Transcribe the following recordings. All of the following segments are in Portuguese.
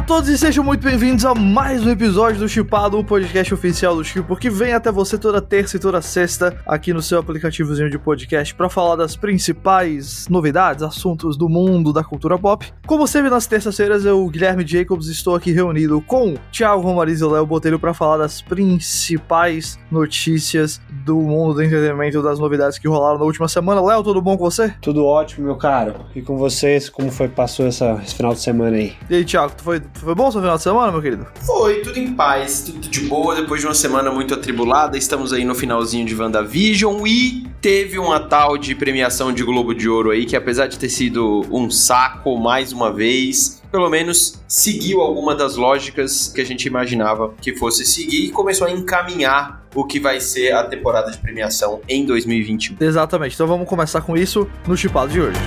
a todos e sejam muito bem-vindos a mais um episódio do Chipado, o podcast oficial do Chipo, que vem até você toda terça e toda sexta aqui no seu aplicativozinho de podcast para falar das principais novidades, assuntos do mundo da cultura pop. Como sempre nas terças-feiras, eu, Guilherme Jacobs, estou aqui reunido com Thiago Romariz e Léo Botelho para falar das principais notícias do mundo do entretenimento, das novidades que rolaram na última semana. Léo, tudo bom com você? Tudo ótimo, meu caro. E com vocês, como foi passou essa, esse final de semana aí? E aí, Thiago, foi, foi bom seu final de semana, meu querido? Foi, tudo em paz, tudo de boa, depois de uma semana muito atribulada, estamos aí no finalzinho de WandaVision e teve uma tal de premiação de Globo de Ouro aí, que apesar de ter sido um saco mais uma vez, pelo menos seguiu alguma das lógicas que a gente imaginava que fosse seguir e começou a encaminhar o que vai ser a temporada de premiação em 2021. Exatamente, então vamos começar com isso no Chipado de hoje.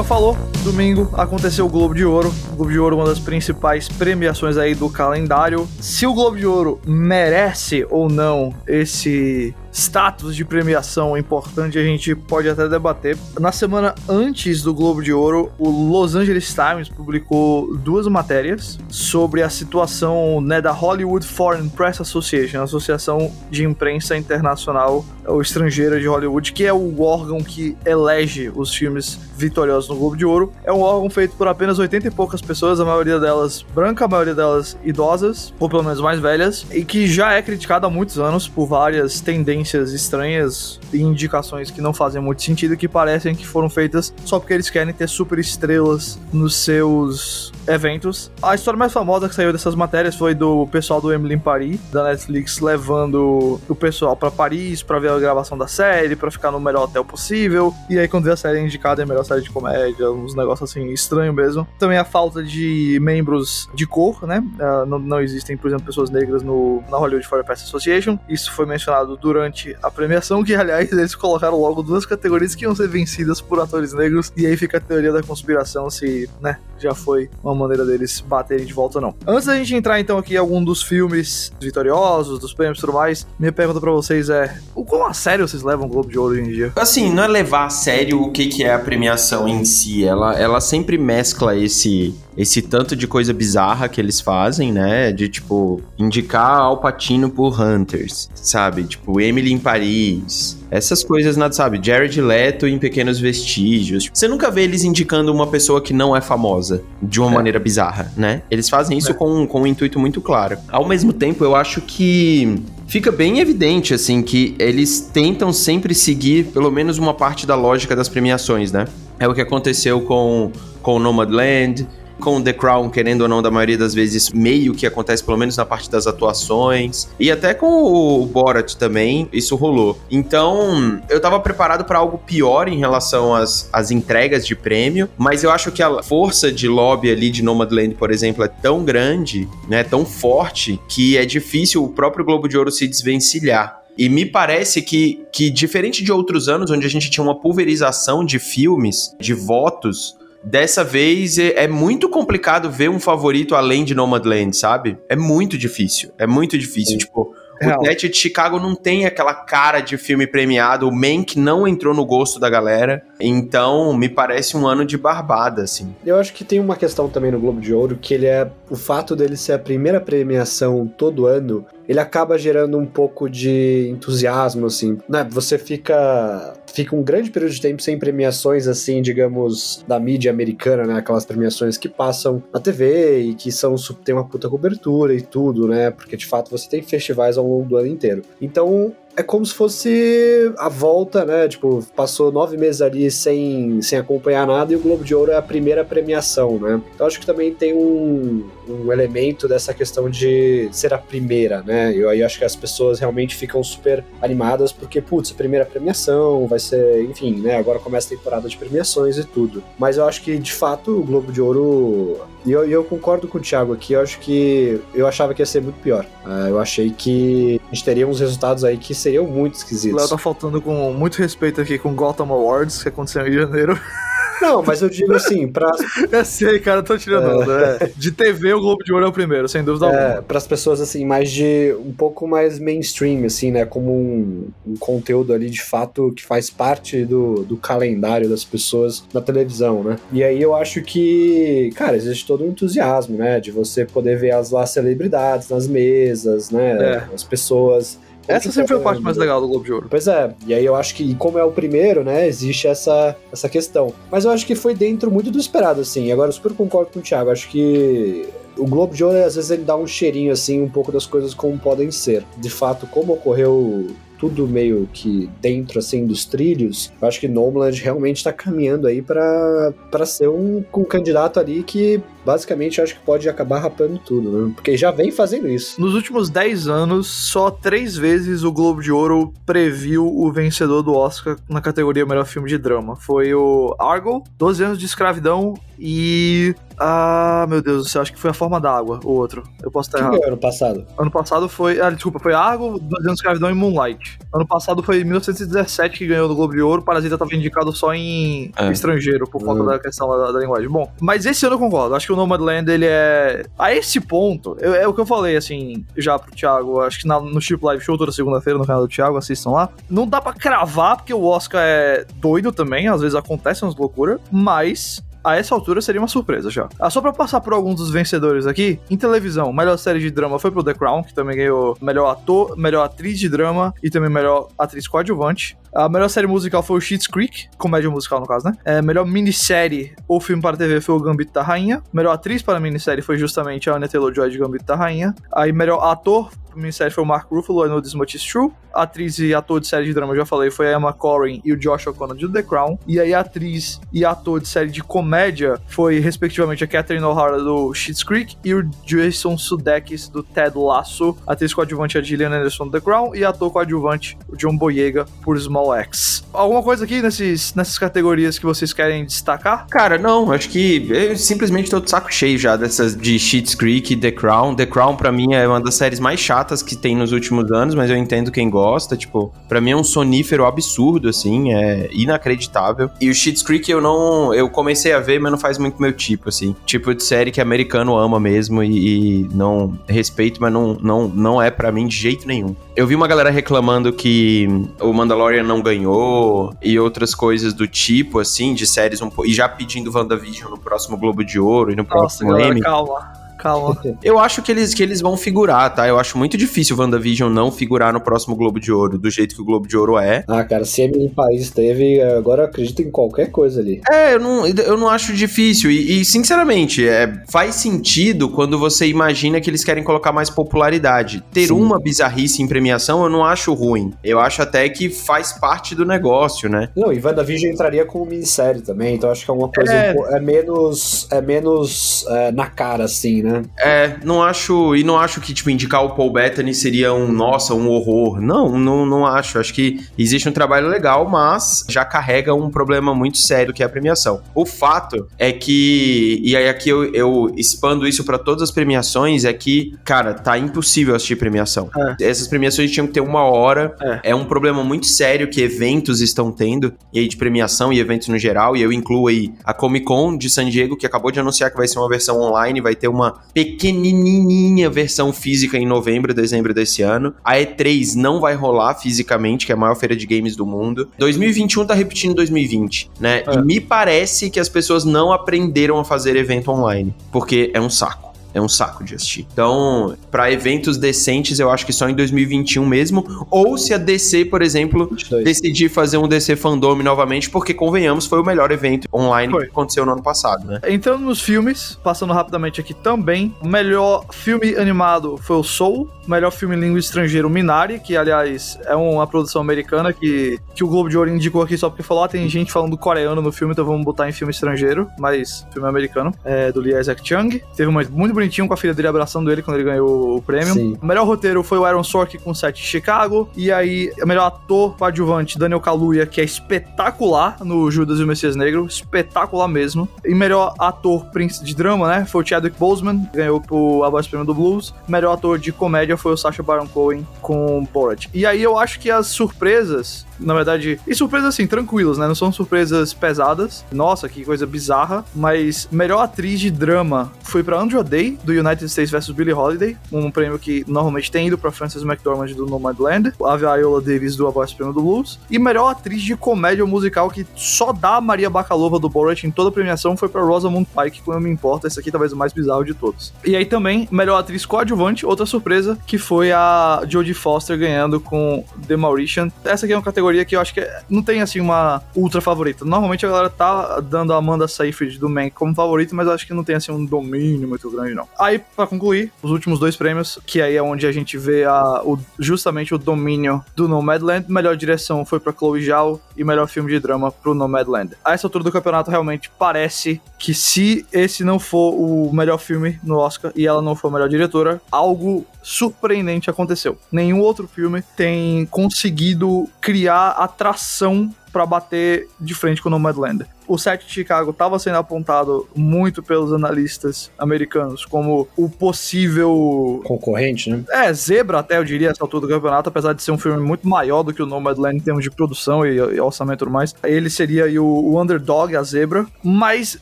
Thiago falou, domingo aconteceu o Globo de Ouro. O Globo de Ouro, uma das principais premiações aí do calendário. Se o Globo de Ouro merece ou não esse status de premiação importante, a gente pode até debater. Na semana antes do Globo de Ouro, o Los Angeles Times publicou duas matérias sobre a situação né, da Hollywood Foreign Press Association, a Associação de Imprensa Internacional ou Estrangeira de Hollywood, que é o órgão que elege os filmes vitoriosos no Globo de Ouro. É um órgão feito por apenas 80 e poucas pessoas, a maioria delas branca, a maioria delas idosas, ou pelo menos mais velhas, e que já é criticado há muitos anos por várias tendências estranhas e indicações que não fazem muito sentido, que parecem que foram feitas só porque eles querem ter super estrelas nos seus eventos. A história mais famosa que saiu dessas matérias foi do pessoal do Emily em Paris, da Netflix, levando o pessoal para Paris para ver a gravação da série, para ficar no melhor hotel possível. E aí, quando vê a série indicada, é a melhor série de comédia, uns negócios assim estranho mesmo. Também a falta de membros de cor, né? Uh, não, não, existem, por exemplo, pessoas negras no, na Hollywood Foreign Press Association. Isso foi mencionado durante a premiação, que aliás eles colocaram logo duas categorias que iam ser vencidas por atores negros. E aí fica a teoria da conspiração se, né, já foi uma maneira deles baterem de volta ou não. Antes da gente entrar então aqui em algum dos filmes vitoriosos, dos prêmios e tudo mais, minha pergunta para vocês é: o quão a sério vocês levam o Globo de Ouro hoje em dia? Assim, não é levar a sério o que, que é a premiação em si. Ela, ela sempre mescla esse esse tanto de coisa bizarra que eles fazem, né? De tipo, indicar Al Pacino por Hunters, sabe? Tipo, Emily em Paris. Essas coisas, nada, sabe? Jared Leto em Pequenos Vestígios. Você nunca vê eles indicando uma pessoa que não é famosa de uma é. maneira bizarra, né? Eles fazem isso é. com, com um intuito muito claro. Ao mesmo tempo, eu acho que fica bem evidente, assim, que eles tentam sempre seguir pelo menos uma parte da lógica das premiações, né? É o que aconteceu com, com Nomadland, com The Crown, querendo ou não, da maioria das vezes, meio que acontece, pelo menos na parte das atuações. E até com o Borat também, isso rolou. Então, eu tava preparado para algo pior em relação às, às entregas de prêmio, mas eu acho que a força de lobby ali de Nomadland, por exemplo, é tão grande, né, tão forte, que é difícil o próprio Globo de Ouro se desvencilhar. E me parece que, que, diferente de outros anos, onde a gente tinha uma pulverização de filmes, de votos, Dessa vez é, é muito complicado ver um favorito além de Nomadland, sabe? É muito difícil. É muito difícil. Sim. Tipo, o Net de Chicago não tem aquela cara de filme premiado. O Mank não entrou no gosto da galera. Então, me parece um ano de barbada, assim. Eu acho que tem uma questão também no Globo de Ouro, que ele é... O fato dele ser a primeira premiação todo ano, ele acaba gerando um pouco de entusiasmo, assim. Né? Você fica fica um grande período de tempo sem premiações, assim, digamos, da mídia americana, né? Aquelas premiações que passam na TV e que são tem uma puta cobertura e tudo, né? Porque de fato você tem festivais ao longo do ano inteiro. Então, é como se fosse a volta, né? Tipo, passou nove meses ali sem, sem acompanhar nada e o Globo de Ouro é a primeira premiação, né? Então acho que também tem um, um elemento dessa questão de ser a primeira, né? Eu aí acho que as pessoas realmente ficam super animadas porque, putz, primeira premiação vai ser, enfim, né? Agora começa a temporada de premiações e tudo. Mas eu acho que, de fato, o Globo de Ouro e eu, eu, concordo com o Thiago aqui, eu acho que eu achava que ia ser muito pior. Uh, eu achei que a gente teria uns resultados aí que seriam muito esquisitos. Léo tá faltando com muito respeito aqui com Gotham Awards, que aconteceu em janeiro. Não, mas eu digo assim, pra. Eu sei, cara, eu tô tirando. É. É. De TV, o Globo de Ouro é o primeiro, sem dúvida é, alguma. Pras pessoas, assim, mais de. um pouco mais mainstream, assim, né? Como um, um, conteúdo ali de fato que faz parte do, do calendário das pessoas na televisão, né? E aí eu acho que, cara, existe todo um entusiasmo, né? De você poder ver as lá celebridades nas mesas, né? É. As pessoas essa sempre foi a parte mais legal do Globo de Ouro. Pois é, e aí eu acho que, como é o primeiro, né, existe essa, essa questão. Mas eu acho que foi dentro muito do esperado, assim. Agora, eu super concordo com o Thiago. Acho que o Globo de Ouro, às vezes, ele dá um cheirinho, assim, um pouco das coisas como podem ser. De fato, como ocorreu tudo meio que dentro assim dos trilhos, eu acho que Nomadland realmente está caminhando aí para ser um, um candidato ali que basicamente acho que pode acabar rapando tudo, né? Porque já vem fazendo isso. Nos últimos 10 anos, só três vezes o Globo de Ouro previu o vencedor do Oscar na categoria Melhor Filme de Drama. Foi o Argo, 12 anos de escravidão e ah, meu Deus do céu, acho que foi a forma da água, o outro. Eu posso estar que errado. ano passado? Ano passado foi. Ah, desculpa, foi Argo, 12 anos de escravidão e Moonlight. Ano passado foi 1917 que ganhou do Globo de Ouro. Parasita estava indicado só em é. estrangeiro, por conta uhum. da questão da, da, linguagem. Bom, mas esse ano eu concordo. Acho que o Nomadland, ele é. A esse ponto, eu, é o que eu falei, assim, já pro Thiago. Acho que na, no Chip Live Show toda segunda-feira no canal do Thiago, assistam lá. Não dá pra cravar, porque o Oscar é doido também. Às vezes acontecem umas loucuras. Mas a essa altura seria uma surpresa já. Ah, só pra passar por alguns dos vencedores aqui, em televisão, melhor série de drama foi pro The Crown, que também ganhou melhor ator, melhor atriz de drama e também melhor atriz coadjuvante. A melhor série musical foi o Schitt's Creek, comédia musical no caso, né? É, melhor minissérie ou filme para TV foi o Gambito da Rainha. Melhor atriz para minissérie foi justamente a Anya Taylor-Joy de Gambito da Rainha. Aí melhor ator minissérie foi o Mark Ruffalo, I Know This Much Is True. Atriz e ator de série de drama, já falei, foi a Emma Corrin e o Josh O'Connor de The Crown. E aí atriz e ator de série de comédia foi, respectivamente, a Catherine O'Hara do Schitt's Creek e o Jason Sudeikis do Ted Lasso. Atriz coadjuvante a Gillian Anderson do The Crown e ator coadjuvante o John Boyega por Small X. Alguma coisa aqui nesses, nessas categorias que vocês querem destacar? Cara, não, acho que eu simplesmente tô de saco cheio já dessas de Schitt's Creek e The Crown. The Crown, pra mim, é uma das séries mais chatas que tem nos últimos anos, mas eu entendo quem gosta. Tipo, para mim é um sonífero absurdo, assim, é inacreditável. E o Schitt's Creek eu não. Eu comecei a ver, mas não faz muito meu tipo, assim. Tipo de série que americano ama mesmo e, e não respeito, mas não, não, não é para mim de jeito nenhum. Eu vi uma galera reclamando que o Mandalorian não ganhou e outras coisas do tipo, assim, de séries um E já pedindo WandaVision no próximo Globo de Ouro e no Nossa, próximo galera, Emmy. Calma. Calma. Eu acho que eles, que eles vão figurar, tá? Eu acho muito difícil o WandaVision não figurar no próximo Globo de Ouro, do jeito que o Globo de Ouro é. Ah, cara, se Emily País teve, agora eu acredito em qualquer coisa ali. É, eu não, eu não acho difícil. E, e, sinceramente, é, faz sentido quando você imagina que eles querem colocar mais popularidade. Ter Sim. uma bizarrice em premiação eu não acho ruim. Eu acho até que faz parte do negócio, né? Não, e WandaVision entraria como minissérie também, então acho que é uma coisa. É, um, é menos. É menos é, na cara, assim, né? Né? É, não acho. E não acho que, tipo, indicar o Paul Bettany seria um, nossa, um horror. Não, não, não acho. Acho que existe um trabalho legal, mas já carrega um problema muito sério que é a premiação. O fato é que. E aí aqui eu, eu expando isso para todas as premiações, é que, cara, tá impossível assistir premiação. É. Essas premiações tinham que ter uma hora. É. é um problema muito sério que eventos estão tendo, e aí de premiação e eventos no geral, e eu incluo aí a Comic Con de San Diego, que acabou de anunciar que vai ser uma versão online, vai ter uma pequenininha versão física em novembro, dezembro desse ano. A E3 não vai rolar fisicamente, que é a maior feira de games do mundo. 2021 tá repetindo 2020, né? É. E me parece que as pessoas não aprenderam a fazer evento online, porque é um saco. É um saco de assistir. Então, para eventos decentes, eu acho que só em 2021 mesmo, ou se a DC, por exemplo, 22. decidir fazer um DC Fandom novamente, porque convenhamos, foi o melhor evento online foi. que aconteceu no ano passado, né? Entrando nos filmes, passando rapidamente aqui também, o melhor filme animado foi o Soul, melhor filme em língua estrangeira, o Minari, que aliás é uma produção americana que, que o Globo de Ouro indicou aqui só porque falou, ah, tem gente falando coreano no filme, então vamos botar em filme estrangeiro, mas filme americano, é do Lee Isaac Chung. Teve um momento muito bonitinho com a filha dele abraçando ele quando ele ganhou o prêmio. Sim. O melhor roteiro foi o Aaron Sorkin com 7 Chicago, e aí o melhor ator coadjuvante, Daniel Kaluuya, que é espetacular no Judas e o Messias Negro, espetacular mesmo. E melhor ator de drama, né, foi o Chadwick Boseman, ganhou o A Voz Prêmio do Blues. Melhor ator de comédia foi o Sacha Baron Cohen com Borat. E aí eu acho que as surpresas na verdade, e surpresas assim, tranquilas, né? Não são surpresas pesadas. Nossa, que coisa bizarra. Mas melhor atriz de drama foi para Andrew Day, do United States vs Billie Holiday, um prêmio que normalmente tem ido para Frances McDormand do Nomadland, a Viola Davis do A Voz Prêmio do Blues, e melhor atriz de comédia musical que só dá a Maria Bakalova do Borat em toda a premiação foi para Rosamund Pike, quando me importa, esse aqui talvez o mais bizarro de todos. E aí também, melhor atriz coadjuvante, outra surpresa, que foi a Jodie Foster ganhando com The Mauritian. Essa aqui é uma categoria que eu acho que não tem, assim, uma ultra favorita. Normalmente a galera tá dando a Amanda Seyfried do Mank como favorita, mas eu acho que não tem, assim, um domínio muito grande, não. Aí, para concluir, os últimos dois prêmios, que aí é onde a gente vê a, o, justamente o domínio do Nomadland. Melhor direção foi para Chloe Zhao e melhor filme de drama pro Nomadland. A essa altura do campeonato, realmente parece que se esse não for o melhor filme no Oscar e ela não for a melhor diretora, algo surpreendente aconteceu. Nenhum outro filme tem conseguido criar atração para bater de frente com o Nomadland o set de Chicago estava sendo apontado muito pelos analistas americanos como o possível. Concorrente, né? É, zebra até, eu diria, essa altura do campeonato, apesar de ser um filme muito maior do que o Nomadland em termos de produção e, e orçamento e tudo mais. Ele seria o, o, underdog, a zebra, mas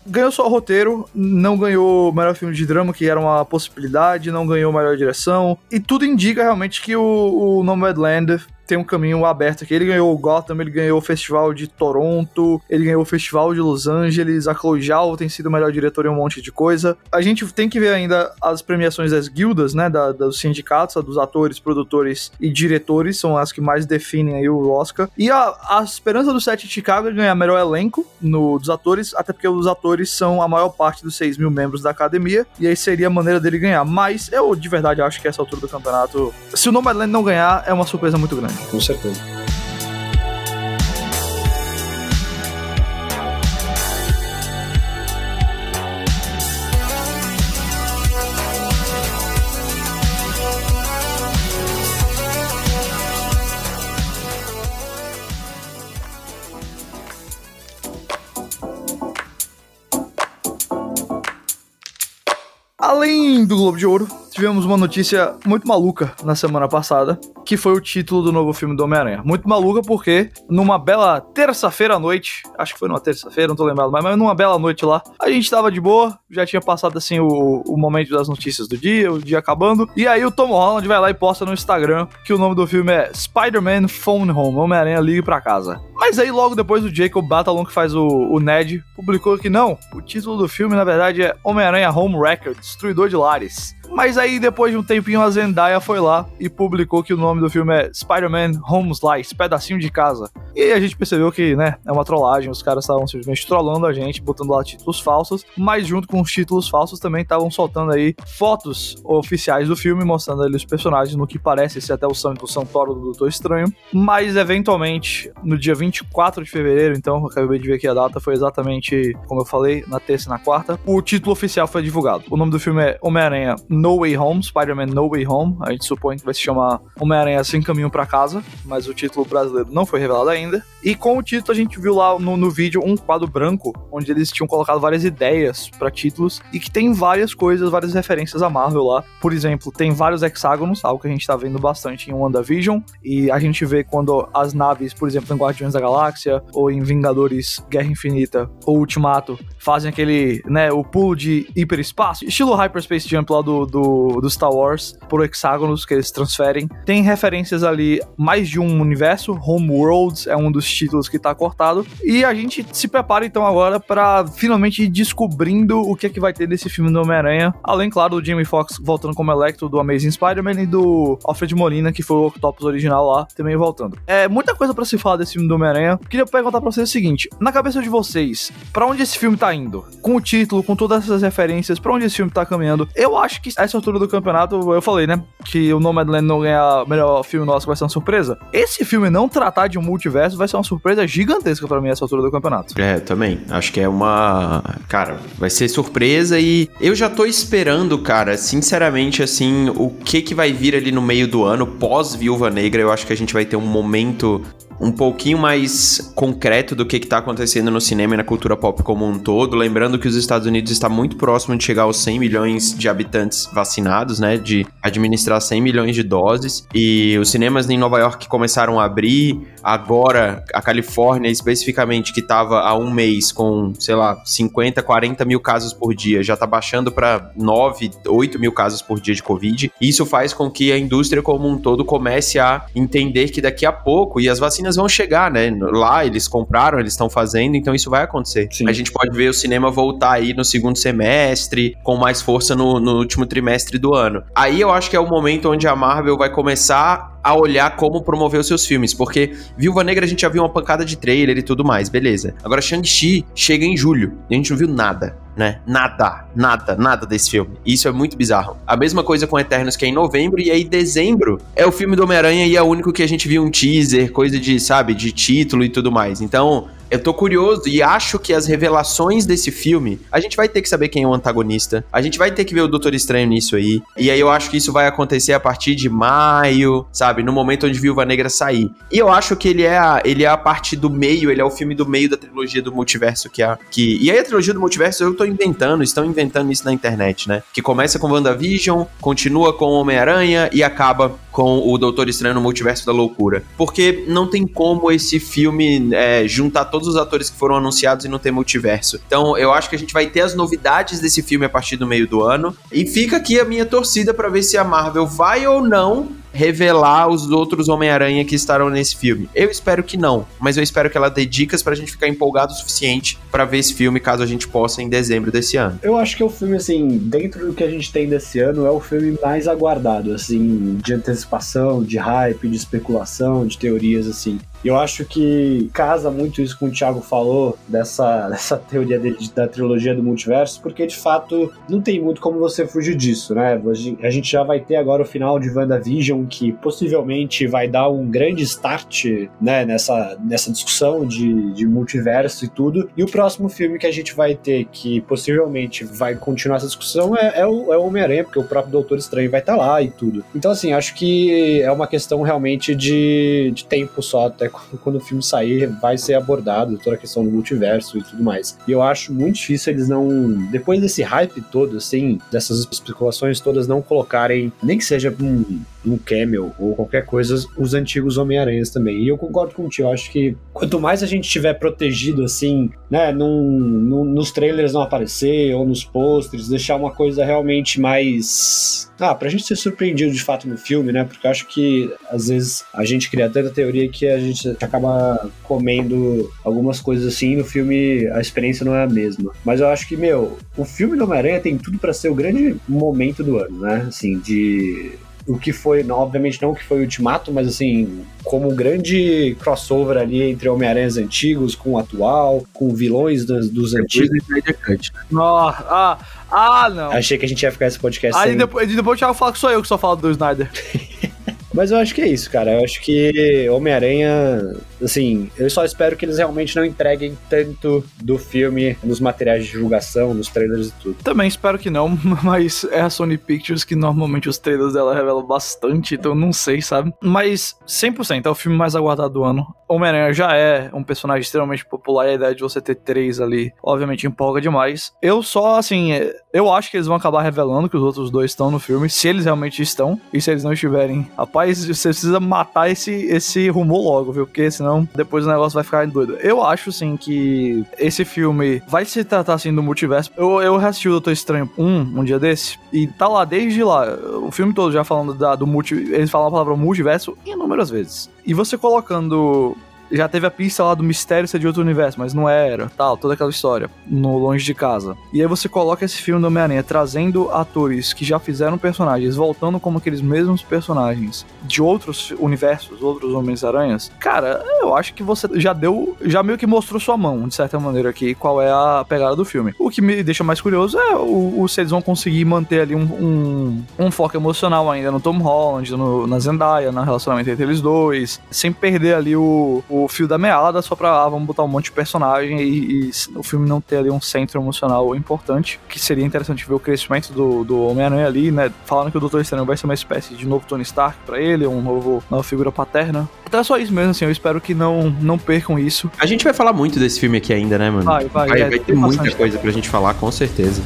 ganhou só o roteiro, não ganhou o melhor filme de drama, que era uma possibilidade, não ganhou melhor direção, e tudo indica realmente que o, o Nomadland tem um caminho aberto aqui. Ele ganhou o Gotham, ele ganhou o Festival de Toronto, ele ganhou o Festival de Los Angeles, a Chloe Zhao tem sido o melhor diretor em um monte de coisa. A gente tem que ver ainda as premiações das guildas, né, da, dos sindicatos, dos atores, produtores e diretores, são as que mais definem aí o Oscar. E a, a esperança do set de Chicago é ganhar melhor elenco no, dos atores, até porque os atores são a maior parte dos 6 mil membros da academia, e aí seria a maneira dele ganhar. Mas eu, de verdade, acho que essa altura do campeonato, se o Nomadland não ganhar, é uma surpresa muito grande. Com certeza. Além do Globo de Ouro, tivemos uma notícia muito maluca na semana passada, que foi o título do novo filme do Homem-Aranha. Muito maluca porque numa bela terça-feira à noite, acho que foi numa terça-feira, não tô lembrado mais, mas numa bela noite lá, a gente tava de boa, já tinha passado assim o, o momento das notícias do dia, o dia acabando, e aí o Tom Holland vai lá e posta no Instagram que o nome do filme é Spider-Man Phone Home, Homem-Aranha Ligue Pra Casa. Mas aí logo depois o Jacob Batalon, que faz o, o Ned, publicou que não, o título do filme na verdade é Homem-Aranha Home Record, Destruidor de Lares. Mas aí, depois de um tempinho, a Zendaya foi lá e publicou que o nome do filme é Spider-Man Home Slice, Pedacinho de Casa. E a gente percebeu que, né, é uma trollagem, os caras estavam simplesmente trollando a gente, botando lá títulos falsos, mas junto com os títulos falsos também estavam soltando aí fotos oficiais do filme, mostrando ali os personagens no que parece ser até o Santo Santoro do Doutor Estranho. Mas, eventualmente, no dia 24 de fevereiro, então, acabei de ver aqui a data, foi exatamente, como eu falei, na terça e na quarta, o título oficial foi divulgado. O nome do filme é Homem-Aranha no Way Home, Spider-Man No Way Home. A gente supõe que vai se chamar Homem-Aranha Sem Caminho para Casa, mas o título brasileiro não foi revelado ainda. E com o título a gente viu lá no, no vídeo um quadro branco, onde eles tinham colocado várias ideias para títulos e que tem várias coisas, várias referências a Marvel lá. Por exemplo, tem vários hexágonos, algo que a gente tá vendo bastante em WandaVision, e a gente vê quando as naves, por exemplo, em Guardiões da Galáxia ou em Vingadores Guerra Infinita ou Ultimato, fazem aquele, né, o pulo de hiperespaço, estilo Hyperspace Jump lá do, do, do Star Wars, por hexágonos que eles transferem. Tem referências ali mais de um universo, home worlds, é um dos títulos que tá cortado. E a gente se prepara então agora para finalmente ir descobrindo o que é que vai ter nesse filme do Homem-Aranha. Além, claro, do Jamie Foxx voltando como Electro do Amazing Spider-Man e do Alfred Molina, que foi o Octopus original lá, também voltando. É muita coisa para se falar desse filme do Homem-Aranha. Queria perguntar pra vocês o seguinte: na cabeça de vocês, para onde esse filme tá indo? Com o título, com todas essas referências, para onde esse filme tá caminhando? Eu acho que essa altura do campeonato, eu falei, né? Que o Nomadland não ganhar melhor filme nosso vai ser uma surpresa. Esse filme não tratar de um multiverso vai ser uma surpresa gigantesca para mim essa altura do campeonato. É, também. Acho que é uma. Cara, vai ser surpresa e eu já tô esperando, cara, sinceramente, assim, o que que vai vir ali no meio do ano, pós Viúva Negra. Eu acho que a gente vai ter um momento um pouquinho mais concreto do que está acontecendo no cinema e na cultura pop como um todo. Lembrando que os Estados Unidos está muito próximo de chegar aos 100 milhões de habitantes vacinados, né? De administrar 100 milhões de doses. E os cinemas em Nova York começaram a abrir. Agora, a Califórnia, especificamente, que estava há um mês com, sei lá, 50, 40 mil casos por dia, já está baixando para 9, 8 mil casos por dia de Covid. Isso faz com que a indústria como um todo comece a entender que daqui a pouco, e as vacinas vão chegar, né? Lá eles compraram, eles estão fazendo, então isso vai acontecer. Sim. A gente pode ver o cinema voltar aí no segundo semestre, com mais força no, no último trimestre do ano. Aí eu acho que é o momento onde a Marvel vai começar a olhar como promover os seus filmes, porque Viúva Negra a gente já viu uma pancada de trailer e tudo mais, beleza. Agora Shang-Chi chega em julho e a gente não viu nada, né? Nada, nada, nada desse filme. Isso é muito bizarro. A mesma coisa com Eternos que é em novembro e aí dezembro é o filme do Homem-Aranha e é o único que a gente viu um teaser, coisa de, sabe, de título e tudo mais. Então, eu tô curioso e acho que as revelações desse filme, a gente vai ter que saber quem é o antagonista. A gente vai ter que ver o Doutor Estranho nisso aí. E aí eu acho que isso vai acontecer a partir de maio, sabe? No momento onde Viúva Negra sair. E eu acho que ele é a, ele é a parte do meio, ele é o filme do meio da trilogia do multiverso que é que E aí a trilogia do multiverso eu tô inventando, estão inventando isso na internet, né? Que começa com WandaVision, continua com Homem-Aranha e acaba com o Doutor Estranho no Multiverso da Loucura. Porque não tem como esse filme é, juntar todos os atores que foram anunciados e não ter multiverso. Então eu acho que a gente vai ter as novidades desse filme a partir do meio do ano. E fica aqui a minha torcida para ver se a Marvel vai ou não revelar os outros Homem-Aranha que estarão nesse filme. Eu espero que não, mas eu espero que ela dê dicas pra gente ficar empolgado o suficiente para ver esse filme, caso a gente possa, em dezembro desse ano. Eu acho que é o filme, assim, dentro do que a gente tem desse ano, é o filme mais aguardado, assim, de antecipação, de hype, de especulação, de teorias, assim. Eu acho que casa muito isso com o Thiago falou, dessa, dessa teoria dele, da trilogia do multiverso, porque de fato não tem muito como você fugir disso, né? A gente já vai ter agora o final de WandaVision, que possivelmente vai dar um grande start né, nessa, nessa discussão de, de multiverso e tudo. E o próximo filme que a gente vai ter, que possivelmente vai continuar essa discussão, é, é o, é o Homem-Aranha, porque o próprio Doutor Estranho vai estar tá lá e tudo. Então, assim, acho que é uma questão realmente de, de tempo só até quando o filme sair vai ser abordado toda a questão do multiverso e tudo mais. E eu acho muito difícil eles não, depois desse hype todo, assim, dessas especulações todas, não colocarem, nem que seja um, um cameo ou qualquer coisa, os antigos Homem-Aranhas também. E eu concordo contigo, eu acho que quanto mais a gente estiver protegido, assim, né, num, num, nos trailers não aparecer ou nos posters, deixar uma coisa realmente mais. Ah, pra gente ser surpreendido de fato no filme, né? Porque eu acho que às vezes a gente cria tanta teoria que a gente acaba comendo algumas coisas assim e no filme a experiência não é a mesma. Mas eu acho que, meu, o filme do Homem-Aranha tem tudo para ser o grande momento do ano, né? Assim, de o que foi, não, obviamente não o que foi o Ultimato, mas assim, como um grande crossover ali entre Homem-Aranhas antigos com o atual, com vilões dos, dos antigos. Ah, ah, não. Achei que a gente ia ficar esse podcast Aí sem... depois, depois o Thiago fala que sou eu que só falo do Snyder. Mas eu acho que é isso, cara. Eu acho que Homem-Aranha, assim, eu só espero que eles realmente não entreguem tanto do filme nos materiais de divulgação, nos trailers e tudo. Também espero que não, mas é a Sony Pictures que normalmente os trailers dela revelam bastante, então não sei, sabe? Mas 100% é o filme mais aguardado do ano. Homem-Aranha já é um personagem extremamente popular e a ideia de você ter três ali, obviamente, empolga demais. Eu só, assim, eu acho que eles vão acabar revelando que os outros dois estão no filme, se eles realmente estão, e se eles não estiverem, rapaz você precisa matar esse, esse rumor logo, viu? Porque senão depois o negócio vai ficar doido. Eu acho, sim, que esse filme vai se tratar, assim, do multiverso. Eu, eu assisti o Doutor Estranho 1 um dia desse, e tá lá desde lá, o filme todo já falando da, do multi... Eles falam a palavra multiverso inúmeras vezes. E você colocando já teve a pista lá do mistério ser de outro universo, mas não era, tal, toda aquela história, no Longe de Casa. E aí você coloca esse filme do Homem-Aranha trazendo atores que já fizeram personagens, voltando como aqueles mesmos personagens de outros universos, outros Homens-Aranhas. Cara, eu acho que você já deu, já meio que mostrou sua mão, de certa maneira, aqui, qual é a pegada do filme. O que me deixa mais curioso é o, o se eles vão conseguir manter ali um, um, um foco emocional ainda no Tom Holland, no, na Zendaya, no relacionamento entre eles dois, sem perder ali o, o fio da meada só pra, ah, vamos botar um monte de personagem e, e, o filme não ter ali um centro emocional importante, que seria interessante ver o crescimento do, do Homem-Aranha ali, né, falando que o Doutor Estranho vai ser uma espécie de novo Tony Stark para ele, um novo, nova figura paterna. Então é só isso mesmo, assim, eu espero que não, não percam isso. A gente vai falar muito desse filme aqui ainda, né, mano? Vai, vai. Vai, é, vai ter muita coisa pra gente falar, com certeza.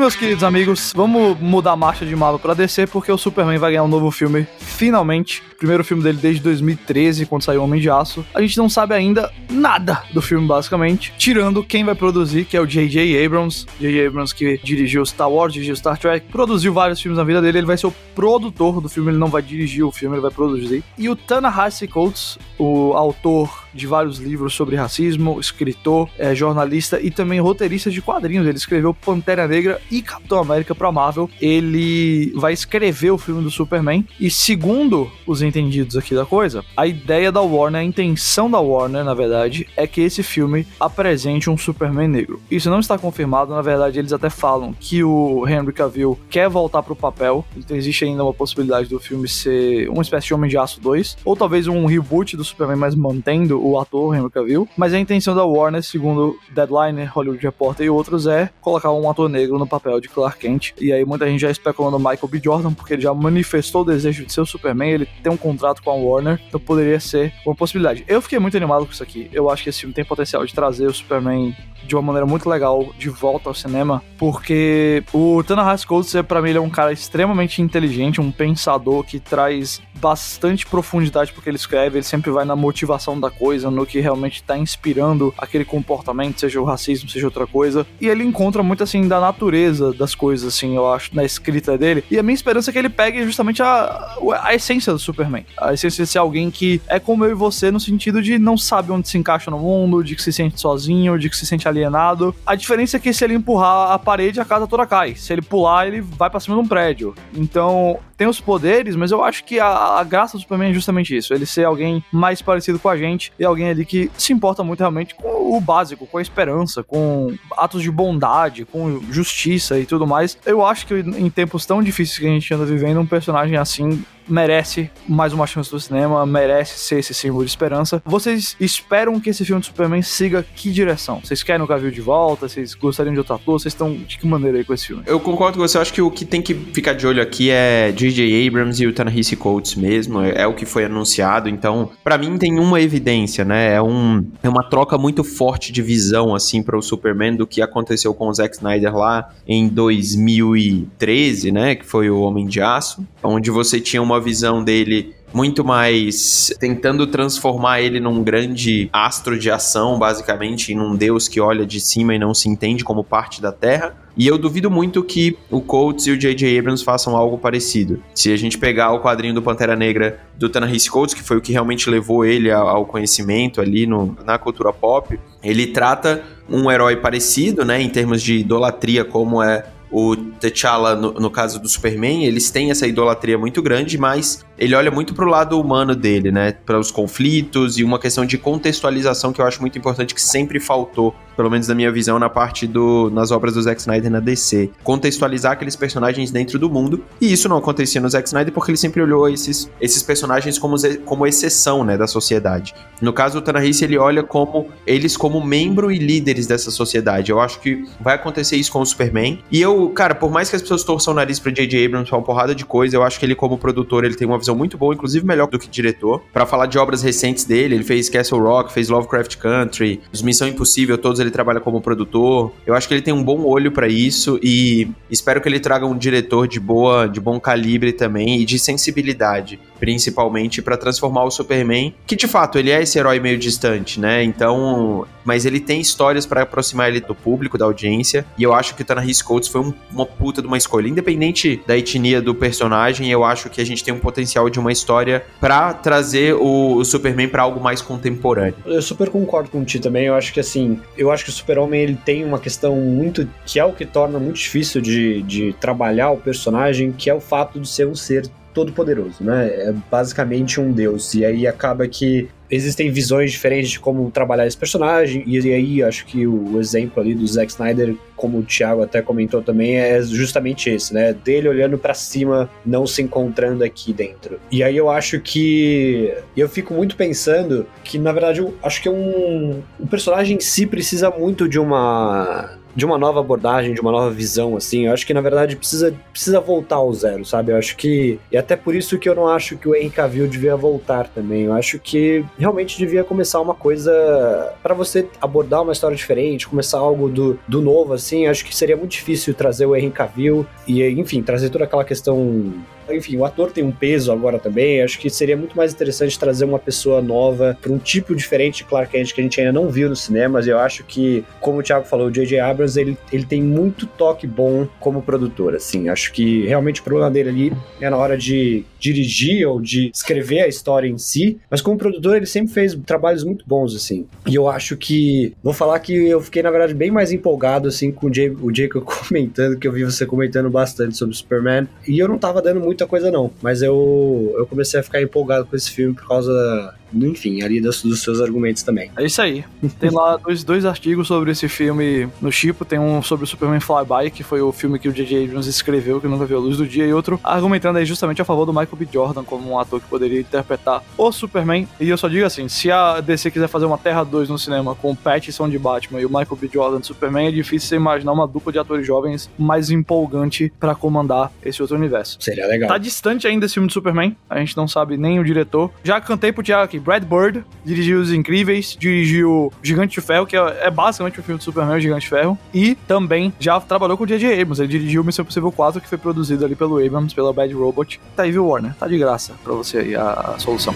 Meus queridos amigos, vamos mudar a marcha de Marvel pra DC, porque o Superman vai ganhar um novo filme, finalmente. Primeiro filme dele desde 2013, quando saiu Homem de Aço. A gente não sabe ainda nada do filme, basicamente, tirando quem vai produzir, que é o J.J. Abrams. J.J. Abrams, que dirigiu Star Wars, dirigiu Star Trek, produziu vários filmes na vida dele. Ele vai ser o produtor do filme, ele não vai dirigir o filme, ele vai produzir. E o Ta-Nehisi Coates, o autor de vários livros sobre racismo, escritor, é, jornalista e também roteirista de quadrinhos. Ele escreveu Pantera Negra e Capitão América para Marvel. Ele vai escrever o filme do Superman e segundo os entendidos aqui da coisa, a ideia da Warner, a intenção da Warner, na verdade, é que esse filme apresente um Superman negro. Isso não está confirmado, na verdade, eles até falam que o Henry Cavill quer voltar pro papel, então existe ainda uma possibilidade do filme ser uma espécie de Homem de Aço 2, ou talvez um reboot do Superman, mas mantendo o ator Henry Cavill, mas a intenção da Warner, segundo Deadline, Hollywood Reporter e outros, é colocar um ator negro no papel de Clark Kent. E aí muita gente já especulando Michael B. Jordan, porque ele já manifestou o desejo de ser o Superman, ele tem um contrato com a Warner, então poderia ser uma possibilidade. Eu fiquei muito animado com isso aqui. Eu acho que esse filme tem potencial de trazer o Superman de uma maneira muito legal de volta ao cinema, porque o Ta-Nehisi Coates, pra mim, ele é um cara extremamente inteligente, um pensador que traz bastante profundidade porque ele escreve, ele sempre vai na motivação da coisa, no que realmente tá inspirando aquele comportamento, seja o racismo, seja outra coisa. E ele encontra muito assim da natureza das coisas, assim, eu acho, na escrita dele. E a minha esperança é que ele pegue justamente a, a essência do Superman. A essência de ser alguém que é como eu e você, no sentido de não sabe onde se encaixa no mundo, de que se sente sozinho, de que se sente alienado. A diferença é que se ele empurrar a parede, a casa toda cai. Se ele pular, ele vai para cima de um prédio. Então, tem os poderes, mas eu acho que a, a, graça do Superman é justamente isso. Ele ser alguém mais parecido com a gente e alguém ali que se importa muito realmente com o básico, com a esperança, com atos de bondade, com justiça e tudo mais. Eu acho que em tempos tão difíceis que a gente anda vivendo, um personagem assim merece mais uma chance do cinema, merece ser esse símbolo de esperança. Vocês esperam que esse filme de Superman siga que direção? Vocês querem o Cavill de volta? Vocês gostariam de outro ator? Vocês estão de que maneira aí com esse filme? Eu concordo com você, eu acho que o que tem que ficar de olho aqui é J.J. Abrams e o Ta-Nehisi Coates mesmo, é, é, o que foi anunciado, então, para mim tem uma evidência, né? É, um, é uma troca muito forte de visão, assim, para o Superman do que aconteceu com o Zack Snyder lá em 2013, né? Que foi o Homem de Aço, onde você tinha uma visão dele muito mais tentando transformar ele num grande astro de ação, basicamente, em um deus que olha de cima e não se entende como parte da Terra. E eu duvido muito que o Colts e o J.J. Abrams façam algo parecido. Se a gente pegar o quadrinho do Pantera Negra do Ta-Nehisi Coates, que foi o que realmente levou ele ao conhecimento ali no, na cultura pop, ele trata um herói parecido, né, em termos de idolatria, como é o T'Challa, no, no, caso do Superman, eles têm essa idolatria muito grande, mas ele olha muito pro lado humano dele, né? Para os conflitos e uma questão de contextualização que eu acho muito importante que sempre faltou, pelo menos na minha visão, na parte do nas obras do Zack Snyder na DC. Contextualizar aqueles personagens dentro do mundo. E isso não acontecia no Zack Snyder porque ele sempre olhou esses, esses personagens como, como exceção, né, da sociedade. No caso do Tanahisi, ele olha como eles como membro e líderes dessa sociedade. Eu acho que vai acontecer isso com o Superman. E eu cara, por mais que as pessoas torçam o nariz pra J.J. Abrams pra uma porrada de coisa, eu acho que ele, como produtor, ele tem uma visão muito boa, inclusive melhor do que diretor. Para falar de obras recentes dele, ele fez Castle Rock, fez Lovecraft Country, os Missão Impossível, todos ele trabalha como produtor. Eu acho que ele tem um bom olho para isso e espero que ele traga um diretor de boa, de bom calibre também e de sensibilidade. Principalmente para transformar o Superman, que de fato ele é esse herói meio distante, né? Então, mas ele tem histórias para aproximar ele do público, da audiência, e eu acho que o Tanahis Coates foi um, uma puta de uma escolha, independente da etnia do personagem, eu acho que a gente tem um potencial de uma história para trazer o, o Superman para algo mais contemporâneo. Eu super concordo com Ti também, eu acho que assim, eu acho que o Super-Homem ele tem uma questão muito que é o que torna muito difícil de, de trabalhar o personagem, que é o fato de ser um ser todo poderoso, né? É basicamente um deus. E aí acaba que existem visões diferentes de como trabalhar esse personagem, e aí acho que o exemplo ali do Zack Snyder, como o Thiago até comentou também, é justamente esse, né? Dele olhando para cima, não se encontrando aqui dentro. E aí eu acho que. Eu fico muito pensando que, na verdade, eu acho que é um. O personagem em si precisa muito de uma de uma nova abordagem, de uma nova visão, assim. Eu acho que, na verdade, precisa, precisa voltar ao zero, sabe? Eu acho que. E até por isso que eu não acho que o Henry Cavill devia voltar também. Eu acho que realmente devia começar uma coisa. para você abordar uma história diferente, começar algo do, do novo, assim. Eu acho que seria muito difícil trazer o Henry Cavill e, enfim, trazer toda aquela questão enfim, o ator tem um peso agora também. Acho que seria muito mais interessante trazer uma pessoa nova para um tipo diferente de Clark Kent que a gente ainda não viu nos cinemas. Eu acho que, como o Thiago falou, o J.J. Abrams ele, ele tem muito toque bom como produtor. Assim, acho que realmente o problema dele ali é na hora de dirigir ou de escrever a história em si, mas como produtor ele sempre fez trabalhos muito bons assim. E eu acho que vou falar que eu fiquei na verdade bem mais empolgado assim com o, o Jacob comentando que eu vi você comentando bastante sobre Superman e eu não tava dando muita coisa não, mas eu eu comecei a ficar empolgado com esse filme por causa enfim, ali dos, dos, seus argumentos também. É isso aí. Tem lá dois, dois artigos sobre esse filme no Chipo. Tem um sobre o Superman Flyby, que foi o filme que o J.J. Abrams escreveu, que nunca viu a luz do dia, e outro argumentando aí justamente a favor do Michael B. Jordan como um ator que poderia interpretar o Superman. E eu só digo assim, se a DC quiser fazer uma Terra 2 no cinema com o Pattinson de Batman e o Michael B. Jordan de Superman, é difícil você imaginar uma dupla de atores jovens mais empolgante para comandar esse outro universo. Seria legal. Tá distante ainda esse filme do Superman, a gente não sabe nem o diretor. Já cantei pro Thiago aqui, Brad Bird dirigiu Os Incríveis, dirigiu Gigante de Ferro, que é, é basicamente o filme do Superman, Gigante de Ferro, e também já trabalhou com o J.J. Abrams, ele dirigiu Missão Impossível 4, que foi produzido ali pelo Abrams, pela Bad Robot. Tá aí, viu, Warner? Tá de graça pra você aí a, a solução.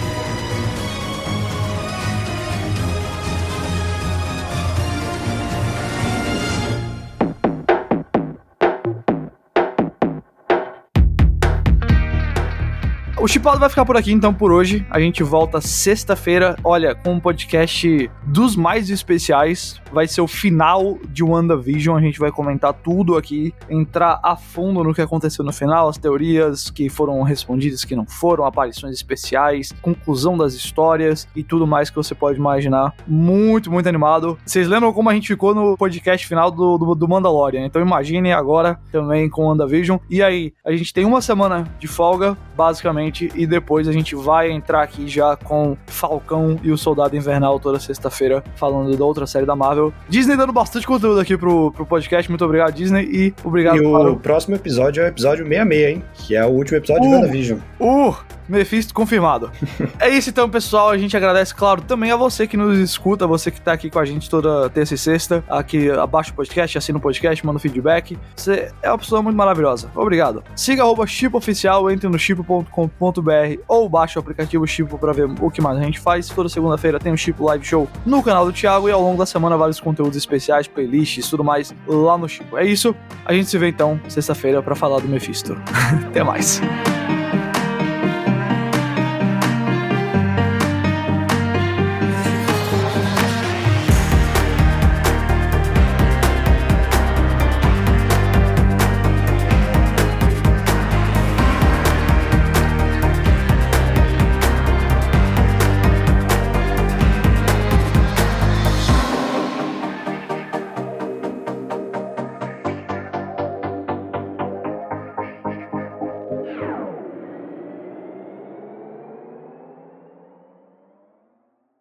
O Chipado vai ficar por aqui então por hoje. A gente volta sexta-feira, olha, com um podcast dos mais especiais. Vai ser o final de WandaVision. A gente vai comentar tudo aqui, entrar a fundo no que aconteceu no final, as teorias que foram respondidas, que não foram, aparições especiais, conclusão das histórias e tudo mais que você pode imaginar. Muito, muito animado. Vocês lembram como a gente ficou no podcast final do, do, do Mandalorian? Então imaginem agora também com WandaVision. E aí, a gente tem uma semana de folga, basicamente e depois a gente vai entrar aqui já com Falcão e o Soldado Invernal toda sexta-feira falando da outra série da Marvel. Disney dando bastante conteúdo aqui pro, pro podcast, muito obrigado Disney e obrigado E o para... próximo episódio é o episódio 66, hein? Que é o último episódio uh, de WandaVision. Uh! Mephisto confirmado. é isso então, pessoal. A gente agradece, claro, também a você que nos escuta, você que tá aqui com a gente toda terça e sexta, aqui abaixo do podcast, assina o podcast, manda feedback. Você é uma pessoa muito maravilhosa. Obrigado. Siga arroba Chip Oficial, entre no chip.com.br ou baixe o aplicativo Chip para ver o que mais a gente faz. Toda segunda-feira tem o Chip Live Show no canal do Thiago e ao longo da semana vários conteúdos especiais, playlists, tudo mais lá no Chip. É isso. A gente se vê então sexta-feira para falar do Mephisto. Até mais.